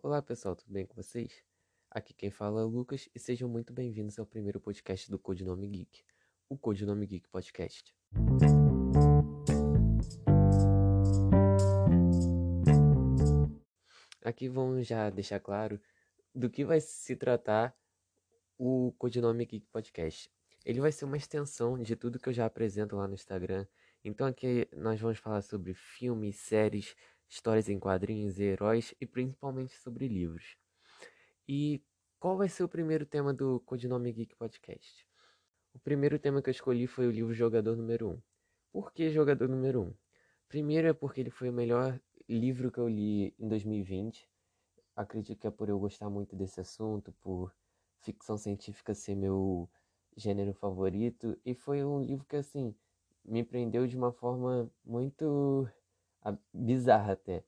Olá pessoal, tudo bem com vocês? Aqui quem fala é o Lucas e sejam muito bem-vindos ao primeiro podcast do Codinome Geek, o Codinome Geek Podcast. Aqui vamos já deixar claro do que vai se tratar o Codinome Geek Podcast. Ele vai ser uma extensão de tudo que eu já apresento lá no Instagram. Então aqui nós vamos falar sobre filmes, séries, histórias em quadrinhos e heróis e principalmente sobre livros. E qual vai ser o primeiro tema do Codinome Geek Podcast? O primeiro tema que eu escolhi foi o livro Jogador Número 1. Por que Jogador Número 1? Primeiro é porque ele foi o melhor livro que eu li em 2020. Acredito que é por eu gostar muito desse assunto, por ficção científica ser meu gênero favorito. E foi um livro que, assim, me prendeu de uma forma muito bizarra até.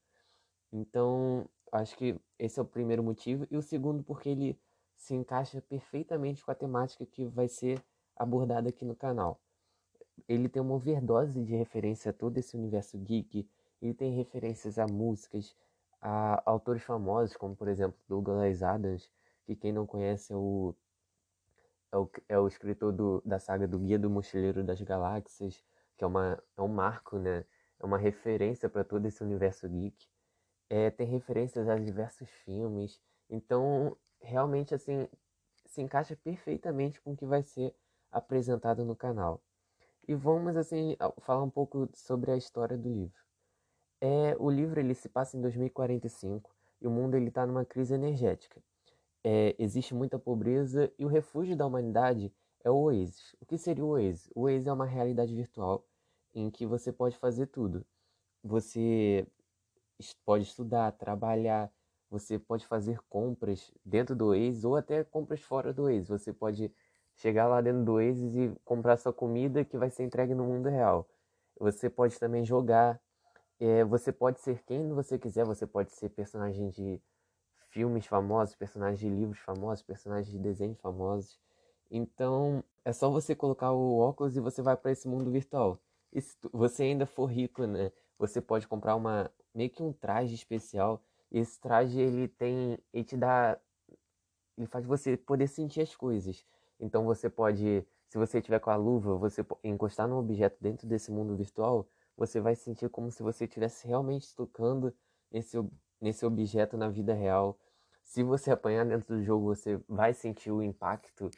Então, acho que esse é o primeiro motivo. E o segundo, porque ele se encaixa perfeitamente com a temática que vai ser abordada aqui no canal. Ele tem uma overdose de referência a todo esse universo geek. Ele tem referências a músicas, a autores famosos, como por exemplo Douglas Adams, que quem não conhece é o, é o, é o escritor do, da saga do Guia do Mochileiro das Galáxias, que é, uma, é um marco, né? É uma referência para todo esse universo geek. É, tem referências a diversos filmes. Então, realmente, assim, se encaixa perfeitamente com o que vai ser apresentado no canal. E vamos, assim, falar um pouco sobre a história do livro. É, o livro ele se passa em 2045 e o mundo ele está numa crise energética. É, existe muita pobreza e o refúgio da humanidade é o Oasis. O que seria o Oasis? O Oasis é uma realidade virtual em que você pode fazer tudo. Você pode estudar, trabalhar, você pode fazer compras dentro do Waze ou até compras fora do Waze. Você pode chegar lá dentro do Waze e comprar sua comida que vai ser entregue no mundo real. Você pode também jogar. É, você pode ser quem você quiser. Você pode ser personagem de filmes famosos, personagens de livros famosos, personagens de desenhos famosos. Então é só você colocar o óculos e você vai para esse mundo virtual. E se você ainda for rico, né? Você pode comprar uma meio que um traje especial. Esse traje ele tem, ele te dá, ele faz você poder sentir as coisas. Então você pode, se você tiver com a luva, você encostar num objeto dentro desse mundo virtual, você vai sentir como se você estivesse realmente tocando nesse nesse objeto na vida real. Se você apanhar dentro do jogo, você vai sentir o impacto,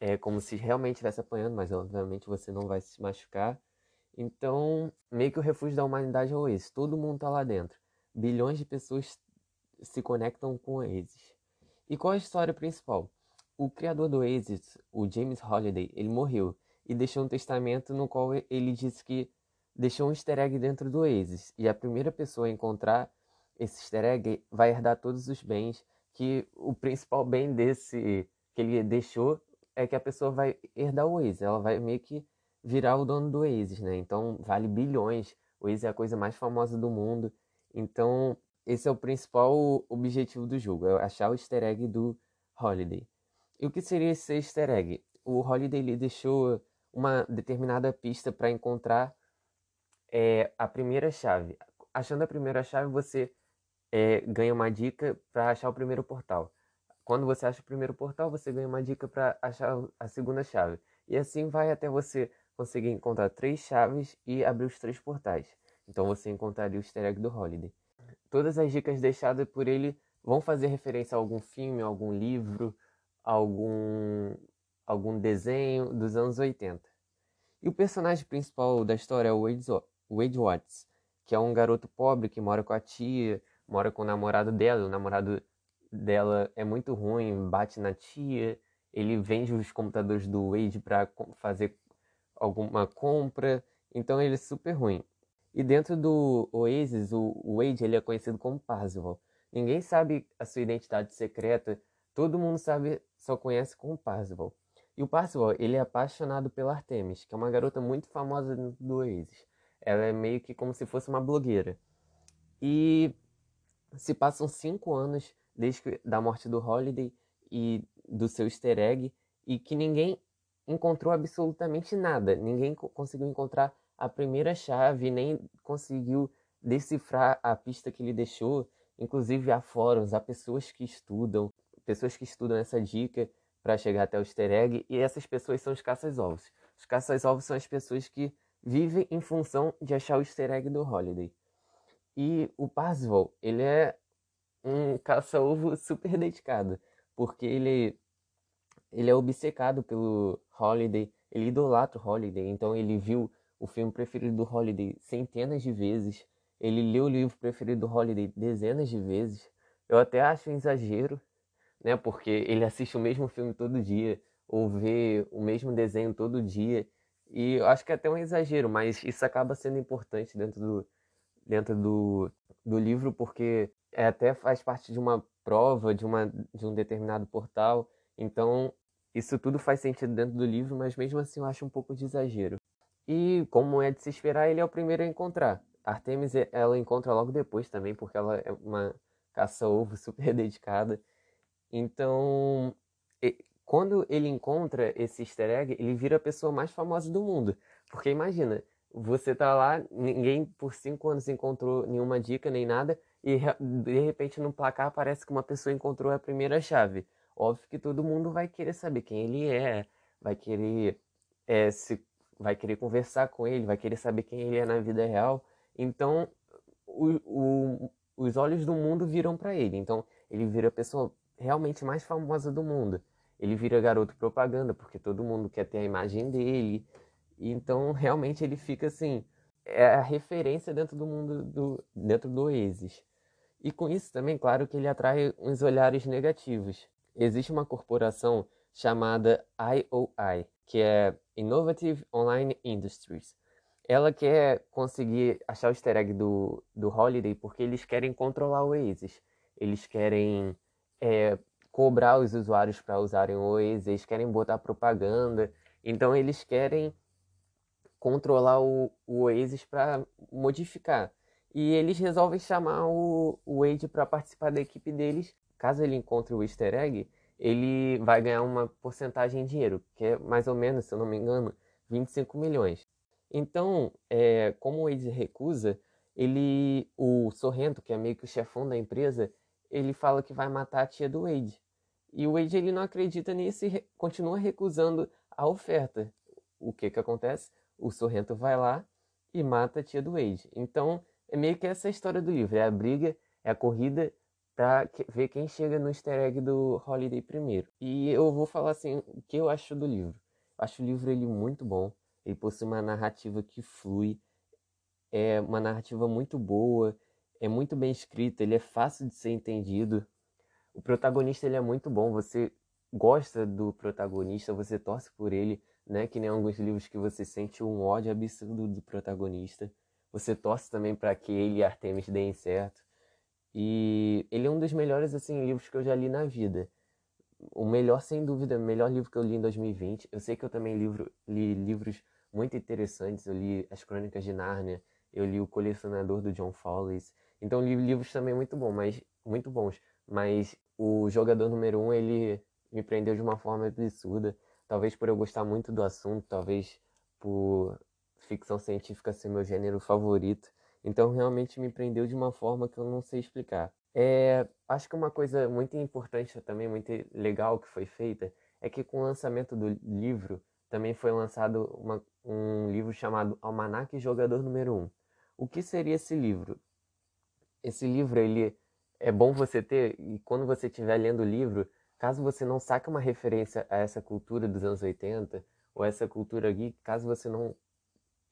é como se realmente estivesse apanhando, mas obviamente você não vai se machucar. Então, meio que o refúgio da humanidade é o Oasis. Todo mundo tá lá dentro. Bilhões de pessoas se conectam com o Oasis. E qual é a história principal? O criador do Oasis, o James Holiday, ele morreu e deixou um testamento no qual ele disse que deixou um easter egg dentro do Oasis. E a primeira pessoa a encontrar esse easter egg vai herdar todos os bens, que o principal bem desse que ele deixou é que a pessoa vai herdar o Oasis. Ela vai meio que virar o dono do Oasis, né? Então vale bilhões. O Oasis é a coisa mais famosa do mundo. Então esse é o principal objetivo do jogo, é achar o easter egg do Holiday. E o que seria esse easter egg? O Holiday ele deixou uma determinada pista para encontrar é, a primeira chave. Achando a primeira chave, você é, ganha uma dica para achar o primeiro portal. Quando você acha o primeiro portal, você ganha uma dica para achar a segunda chave. E assim vai até você conseguir encontrar três chaves e abrir os três portais. Então você encontraria o easter egg do Holiday. Todas as dicas deixadas por ele vão fazer referência a algum filme, algum livro, algum, algum desenho dos anos 80. E o personagem principal da história é o Wade, Wade Watts, que é um garoto pobre que mora com a tia, mora com o namorado dela, o namorado dela é muito ruim, bate na tia, ele vende os computadores do Wade para fazer alguma compra, então ele é super ruim. E dentro do Oasis, o Wade ele é conhecido como Parzival. Ninguém sabe a sua identidade secreta, todo mundo sabe, só conhece como Parzival. E o Parzival, ele é apaixonado pela Artemis, que é uma garota muito famosa do Oasis. Ela é meio que como se fosse uma blogueira. E se passam cinco anos desde da morte do Holiday e do seu easter egg, e que ninguém encontrou absolutamente nada. Ninguém conseguiu encontrar a primeira chave, nem conseguiu decifrar a pista que ele deixou. Inclusive há fóruns, há pessoas que estudam, pessoas que estudam essa dica para chegar até o easter egg, e essas pessoas são os caças-ovos. Os caças-ovos são as pessoas que vivem em função de achar o easter egg do Holiday. E o Parzival, ele é um caça-ovo super dedicado, porque ele, ele é obcecado pelo Holiday, ele idolatra o Holiday, então ele viu o filme preferido do Holiday centenas de vezes, ele leu o livro preferido do Holiday dezenas de vezes. Eu até acho um exagero, né? Porque ele assiste o mesmo filme todo dia, ou vê o mesmo desenho todo dia. E eu acho que é até um exagero, mas isso acaba sendo importante dentro do, dentro do, do livro, porque é, até faz parte de uma prova, de, uma, de um determinado portal. Então, isso tudo faz sentido dentro do livro, mas mesmo assim eu acho um pouco de exagero. E como é de se esperar, ele é o primeiro a encontrar. Artemis ela encontra logo depois também, porque ela é uma caça-ovo super dedicada. Então, quando ele encontra esse easter egg, ele vira a pessoa mais famosa do mundo. Porque imagina, você tá lá, ninguém por cinco anos encontrou nenhuma dica nem nada, e de repente no placar parece que uma pessoa encontrou a primeira chave. Óbvio que todo mundo vai querer saber quem ele é, vai querer é, se, vai querer conversar com ele, vai querer saber quem ele é na vida real. Então, o, o, os olhos do mundo viram para ele. Então, ele vira a pessoa realmente mais famosa do mundo. Ele vira garoto propaganda, porque todo mundo quer ter a imagem dele. Então, realmente, ele fica assim, é a referência dentro do mundo do dentro do Oasis. E com isso também, claro que ele atrai uns olhares negativos. Existe uma corporação chamada IOI, que é Innovative Online Industries. Ela quer conseguir achar o easter egg do, do Holiday porque eles querem controlar o Oasis. Eles querem é, cobrar os usuários para usarem o Oasis, eles querem botar propaganda. Então eles querem controlar o, o Oasis para modificar. E eles resolvem chamar o, o Wade para participar da equipe deles. Caso ele encontre o easter egg, ele vai ganhar uma porcentagem em dinheiro, que é mais ou menos, se eu não me engano, 25 milhões. Então, é, como o Wade recusa, ele, o Sorrento, que é meio que o chefão da empresa, ele fala que vai matar a tia do Wade. E o Wade ele não acredita nisso e continua recusando a oferta. O que que acontece? O Sorrento vai lá e mata a tia do Wade. Então, é meio que essa a história do livro. É a briga, é a corrida pra ver quem chega no easter egg do Holiday primeiro. E eu vou falar assim, o que eu acho do livro. Eu acho o livro ele muito bom. Ele possui uma narrativa que flui, é uma narrativa muito boa, é muito bem escrita, ele é fácil de ser entendido. O protagonista ele é muito bom, você gosta do protagonista, você torce por ele, né? Que nem alguns livros que você sente um ódio absurdo do protagonista. Você torce também para que ele e Artemis deem certo. E ele é um dos melhores assim livros que eu já li na vida o melhor, sem dúvida, o melhor livro que eu li em 2020. Eu sei que eu também livro, li livros muito interessantes. Eu li As Crônicas de Nárnia, eu li O Colecionador do John Fowles. Então li livros também muito bons, mas muito bons. Mas o jogador número um, ele me prendeu de uma forma absurda. Talvez por eu gostar muito do assunto, talvez por ficção científica ser meu gênero favorito. Então realmente me prendeu de uma forma que eu não sei explicar. É, acho que uma coisa muito importante também, muito legal que foi feita, é que com o lançamento do livro também foi lançado uma, um livro chamado Almanac Jogador Número 1. O que seria esse livro? Esse livro ele é bom você ter e quando você estiver lendo o livro, caso você não saque uma referência a essa cultura dos anos 80 ou essa cultura geek, caso você não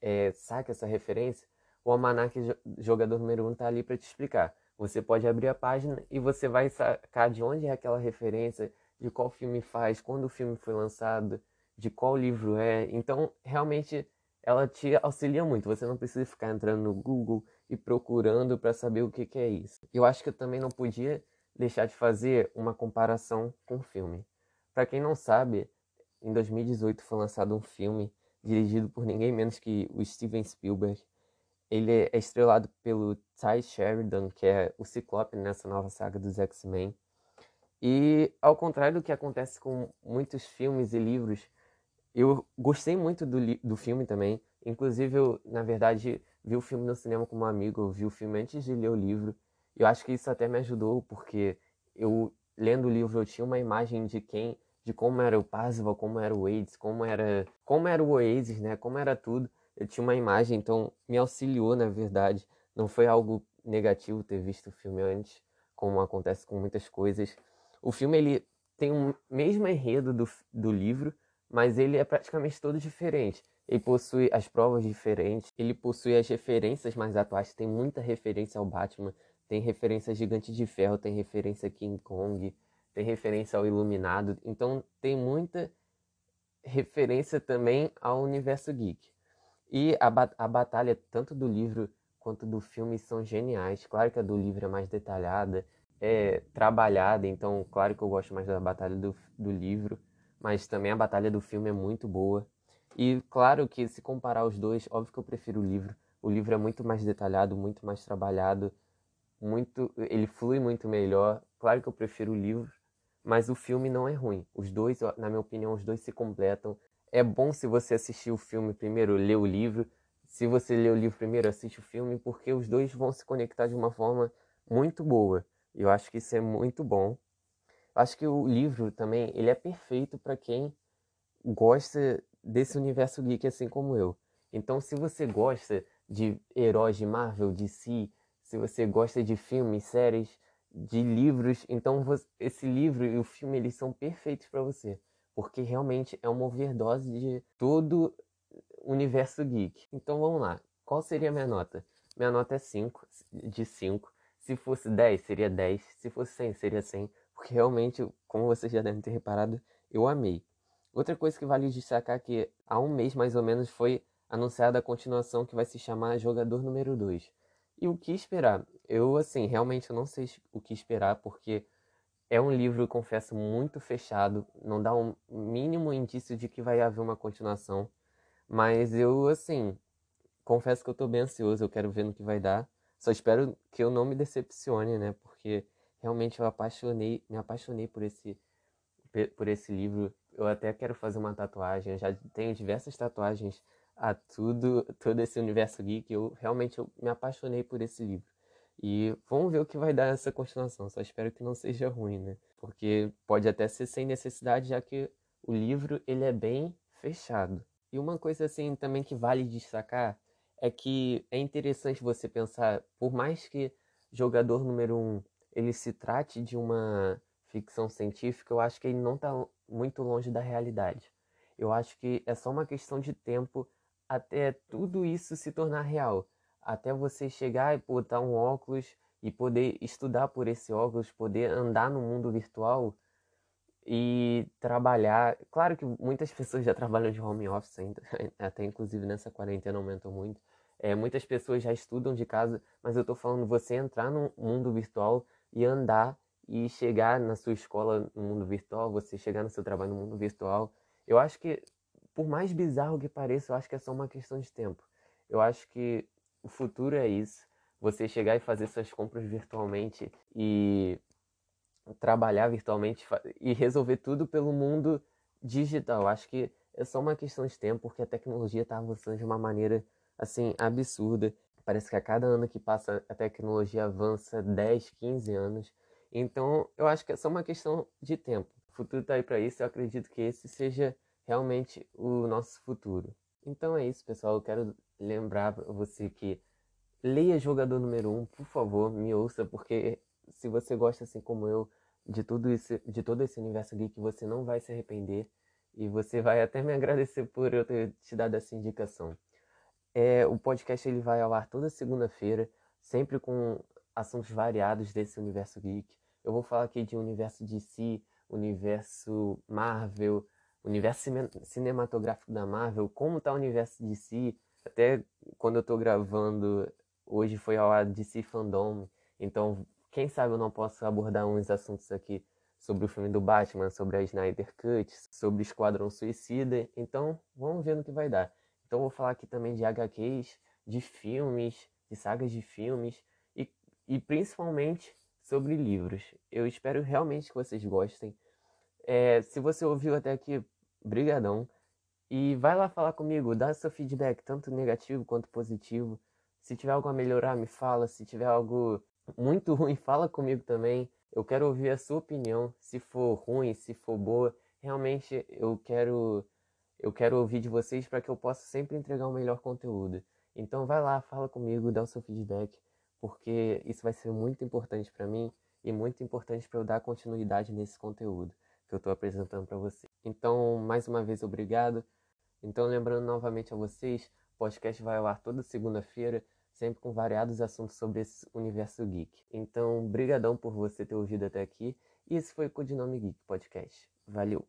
é, saque essa referência, o Almanac Jogador Número 1 está ali para te explicar. Você pode abrir a página e você vai sacar de onde é aquela referência, de qual filme faz, quando o filme foi lançado, de qual livro é. Então, realmente, ela te auxilia muito. Você não precisa ficar entrando no Google e procurando para saber o que, que é isso. Eu acho que eu também não podia deixar de fazer uma comparação com o filme. Para quem não sabe, em 2018 foi lançado um filme dirigido por ninguém menos que o Steven Spielberg ele é estrelado pelo Ty Sheridan, que é o Ciclope nessa nova saga dos X-Men. E ao contrário do que acontece com muitos filmes e livros, eu gostei muito do, do filme também. Inclusive, eu, na verdade, vi o filme no cinema com um amigo, eu vi o filme antes de ler o livro. Eu acho que isso até me ajudou, porque eu, lendo o livro, eu tinha uma imagem de quem, de como era o Parzival, como era o Oasis, como era, como era o Oasis, né? Como era tudo. Eu tinha uma imagem, então me auxiliou, na verdade. Não foi algo negativo ter visto o filme antes, como acontece com muitas coisas. O filme, ele tem o mesmo enredo do, do livro, mas ele é praticamente todo diferente. Ele possui as provas diferentes, ele possui as referências mais atuais, tem muita referência ao Batman, tem referência a Gigante de Ferro, tem referência a King Kong, tem referência ao Iluminado, então tem muita referência também ao universo geek. E a, a batalha, tanto do livro quanto do filme, são geniais. Claro que a do livro é mais detalhada, é trabalhada, então, claro que eu gosto mais da batalha do, do livro, mas também a batalha do filme é muito boa. E claro que se comparar os dois, óbvio que eu prefiro o livro. O livro é muito mais detalhado, muito mais trabalhado, muito, ele flui muito melhor. Claro que eu prefiro o livro, mas o filme não é ruim. Os dois, na minha opinião, os dois se completam. É bom se você assistir o filme primeiro, ler o livro. Se você ler o livro primeiro, assiste o filme, porque os dois vão se conectar de uma forma muito boa. Eu acho que isso é muito bom. Eu acho que o livro também, ele é perfeito para quem gosta desse universo geek assim como eu. Então, se você gosta de heróis de Marvel, de si, se você gosta de filmes, séries, de livros, então esse livro e o filme eles são perfeitos para você, porque realmente é uma overdose de todo o universo geek. Então vamos lá. Qual seria a minha nota? Minha nota é 5, de 5. Se fosse 10, seria 10. Se fosse 100, seria 100. Porque realmente, como vocês já devem ter reparado, eu amei. Outra coisa que vale destacar é que há um mês mais ou menos foi anunciada a continuação que vai se chamar Jogador Número 2. E o que esperar? Eu, assim, realmente não sei o que esperar, porque é um livro, confesso, muito fechado, não dá um mínimo indício de que vai haver uma continuação. Mas eu, assim, confesso que eu tô bem ansioso, eu quero ver no que vai dar. Só espero que eu não me decepcione, né? Porque realmente eu apaixonei, me apaixonei por esse, por esse livro. Eu até quero fazer uma tatuagem, eu já tenho diversas tatuagens a tudo, todo esse universo geek. Eu realmente eu me apaixonei por esse livro. E vamos ver o que vai dar essa continuação. Só espero que não seja ruim, né? Porque pode até ser sem necessidade, já que o livro ele é bem fechado. E uma coisa assim também que vale destacar é que é interessante você pensar, por mais que jogador número um ele se trate de uma ficção científica, eu acho que ele não está muito longe da realidade. Eu acho que é só uma questão de tempo até tudo isso se tornar real. Até você chegar e botar um óculos e poder estudar por esse óculos, poder andar no mundo virtual e trabalhar. Claro que muitas pessoas já trabalham de home office ainda, até inclusive nessa quarentena aumentou muito. É, muitas pessoas já estudam de casa, mas eu estou falando você entrar no mundo virtual e andar e chegar na sua escola no mundo virtual, você chegar no seu trabalho no mundo virtual. Eu acho que por mais bizarro que pareça, eu acho que é só uma questão de tempo. Eu acho que o futuro é isso. Você chegar e fazer suas compras virtualmente e trabalhar virtualmente e resolver tudo pelo mundo digital. Acho que é só uma questão de tempo, porque a tecnologia está avançando de uma maneira assim absurda. Parece que a cada ano que passa a tecnologia avança 10, 15 anos. Então, eu acho que é só uma questão de tempo. O futuro está aí para isso. Eu acredito que esse seja realmente o nosso futuro. Então é isso, pessoal. Eu quero lembrar você que leia Jogador Número 1, um, por favor, me ouça, porque se você gosta, assim como eu, de tudo isso, de todo esse universo geek, você não vai se arrepender e você vai até me agradecer por eu ter te dado essa indicação. É, o podcast ele vai ao ar toda segunda-feira, sempre com assuntos variados desse universo geek. Eu vou falar aqui de universo DC, universo Marvel, universo cinematográfico da Marvel, como tá o universo DC. Até quando eu tô gravando, hoje foi ao ar DC Fandom, então quem sabe eu não posso abordar uns assuntos aqui sobre o filme do Batman, sobre a Snyder Cut, sobre Esquadrão Suicida. Então, vamos ver no que vai dar. Então, vou falar aqui também de HQs, de filmes, de sagas de filmes e, e principalmente sobre livros. Eu espero realmente que vocês gostem. É, se você ouviu até aqui, brigadão. E vai lá falar comigo, dá seu feedback, tanto negativo quanto positivo. Se tiver algo a melhorar, me fala. Se tiver algo muito ruim, fala comigo também. Eu quero ouvir a sua opinião, se for ruim, se for boa. Realmente eu quero eu quero ouvir de vocês para que eu possa sempre entregar o um melhor conteúdo. Então vai lá, fala comigo, dá o seu feedback, porque isso vai ser muito importante para mim e muito importante para eu dar continuidade nesse conteúdo que eu estou apresentando para você. Então, mais uma vez, obrigado. Então, lembrando novamente a vocês, o podcast vai ao ar toda segunda-feira, sempre com variados assuntos sobre esse universo geek. Então, brigadão por você ter ouvido até aqui. E esse foi o Codinome Geek Podcast. Valeu!